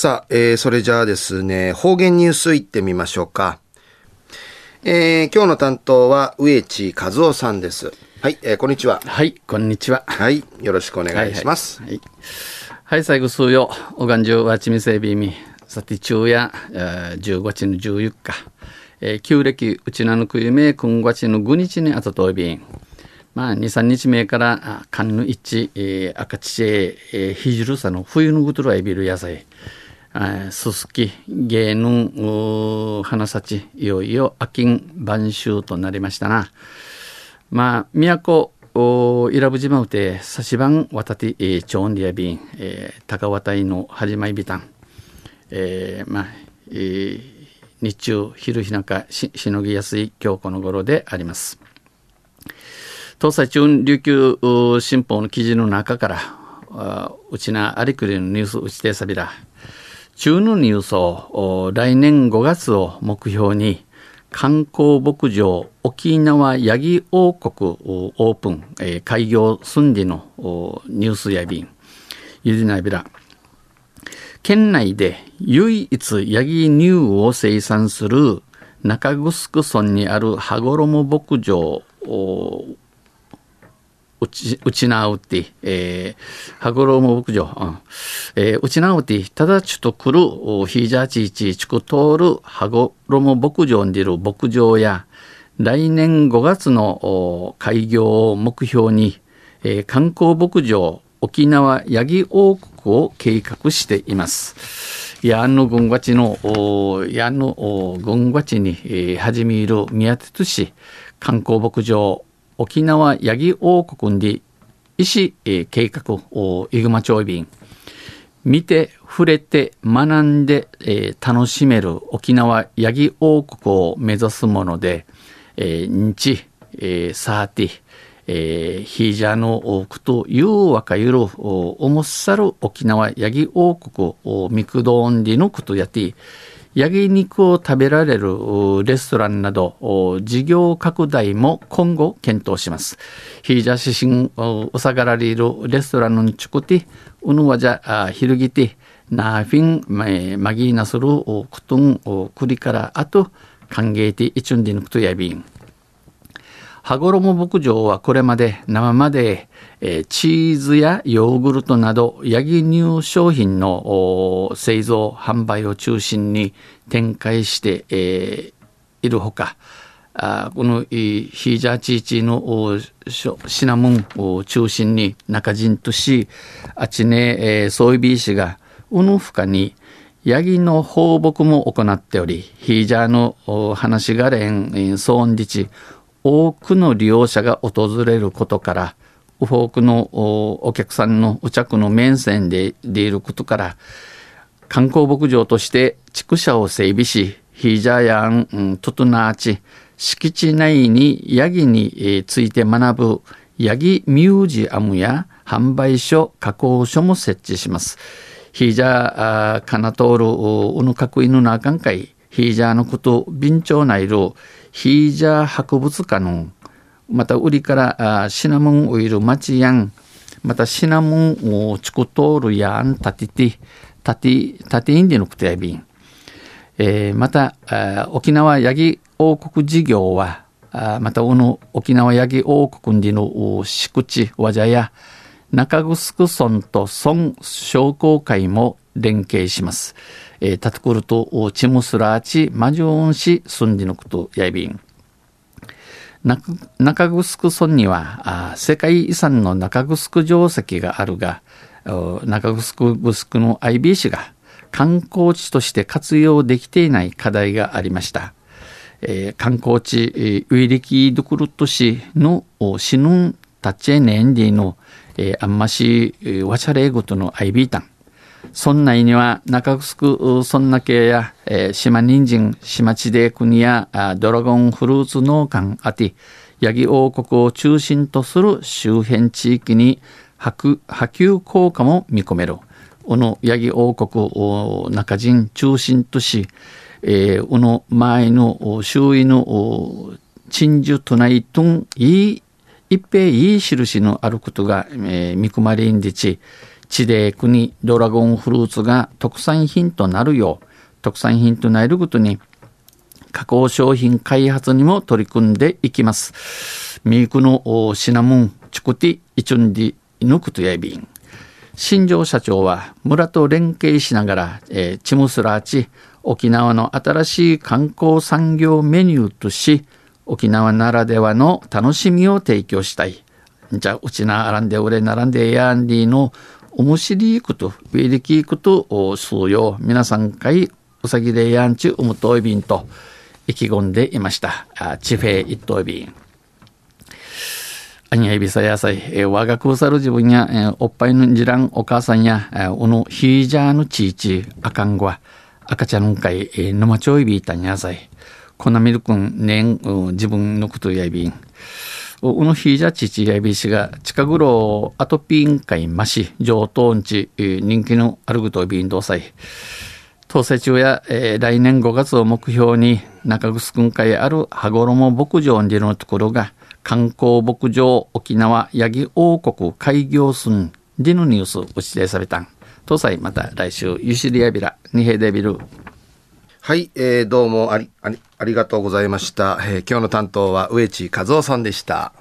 さあ、えー、それじゃあですね、方言ニュースいってみましょうか。えー、今日の担当は植地和夫さんです。はい、えー、こんにちは。はい、こんにちは。はい、よろしくお願いします。はい、はい、はい、最後数よ、おがんじゅうわちみせびみ、さて中や、15日の14日、えー、旧暦うちなのくゆめ、くんがちの5日にあたとびん。まあ、2、3日目から、かんぬいち、えー、赤ちえ、えー、ひじるさの冬のぐとらえびる野菜。すすき、芸能、花咲いよいよ秋晩秋となりましたな。まあ、都、伊良部島うて、さしばんわたて、えー、ちょんりやびん、え、高渡いの始まりびたん。えー、まあ、えー、日中、昼日中し、しのぎやすい今日この頃であります。東西中琉球新報の記事の中から、うちなありくりのニュースうちてさびら、中のニュースを来年5月を目標に観光牧場沖縄ヤギ王国オープン、えー、開業寸理のニュースやびん。ゆりなびら。県内で唯一ヤギ乳を生産する中城村にある羽衣牧場うち、うちなうて、えー、はぐろも牧場、うん、えー、うちなうて、ただちと来る、ひいじゃちいち、ちく通る、はごろも牧場に出る牧場や、来年5月の開業を目標に、えー、観光牧場沖縄ヤギ王国を計画しています。やんの軍がちの、やんの軍がちに、えー、始める宮鉄市観光牧場沖縄八木王国に医師、えー、計画をイグマ町便。見て触れて学んで、えー、楽しめる沖縄八木王国を目指すもので、えー、日、えー、サーティ、えー、ヒージャーの多くというわかゆるおもっさる沖縄八木王国をミクドンリのことやて焼肉を食べられるレストランなど事業拡大も今後検討します。ヒージャシシンうさがられるレストランのチュクティウヌワジャヒルギティナーフィンマギーナスルクトンクリからあと歓迎ティイチュンディヌクトヤビン。羽衣牧場はこれまで生まで、えー、チーズやヨーグルトなどヤギ乳商品の製造販売を中心に展開して、えー、いるほかあこのヒージャーチーチーのシナモンを中心に中陣としあちね、えー、ソイビー氏がうぬふかにヤギの放牧も行っておりヒージャーの話がれん騒音自治多くの利用者が訪れることから多くのお客さんのお着の面線ででいることから観光牧場として畜舎を整備しヒージャーやんトトナーチ敷地内にヤギについて学ぶヤギミュージアムや販売所加工所も設置します。ヒージャーカナトールウヌカクイヌナーカンカイヒージャーのこと備長内るヒージャー博物館のまた売りからシナモンオイルマチヤンまたシナモンをチコトールやんたててたてたてインディのクテヤビン、えー、また沖縄ヤギ王国事業はまたこの沖縄ヤギ王国での敷地和じや中城村と村商工会も連携します。えー、タトクルとチムスラーチマジョン市住んでのことやいびん。中城村には世界遺産の中城城跡があるが中城の IB 市が観光地として活用できていない課題がありました。えー、観光地、えー、ウィリキドクルット市のシヌンタチェネンディの、えー、アンマシワチャレーゴとの IB タン。村内には中城村内系や、えー、島人参、島地で国やドラゴンフルーツ農家あて、ヤギ王国を中心とする周辺地域に波及効果も見込める。このヤギ王国を中人中心とし、えー、の前の周囲の鎮守とないとんいい一平いい印のあることが、えー、見込まれんでち、地で国ドラゴンフルーツが特産品となるよう、特産品となることに、加工商品開発にも取り組んでいきます。ミークのシナモン、チュクティ、イチュンディ、ヌクトヤビン。新庄社長は村と連携しながら、えー、チムスラーチ、沖縄の新しい観光産業メニューとし、沖縄ならではの楽しみを提供したい。じゃあ、うちなあらんで俺並んでやんりの面白いこと、ウェリキーことをすうよう、皆さんかいうさぎでやんちゅうむといびんと意気込んでいました。あチフェイ一等びん。アニヤイビサ野菜、えー、我がくさる自分や、えー、おっぱいのじらんお母さんや、えー、おのヒージャーのちいち、あかんごは、赤ちゃんかい、えー、のまちょいびいたんやさい。粉ミルクん、ねん、自分のことやびん。うのひいじゃちちやびしが、近頃アトピーン会まし、上等んち、人気のあるぐとびんどうさい。当選中や、えー、来年5月を目標に、中城会ある羽衣牧場にのところが、観光牧場沖縄ヤギ王国開業すんでのニュース打ち出されたん。東西また来週、ユシリアビラ、ニヘデビル。はい、えー、どうもあり、あり、ありがとうございました。えー、今日の担当は植地和夫さんでした。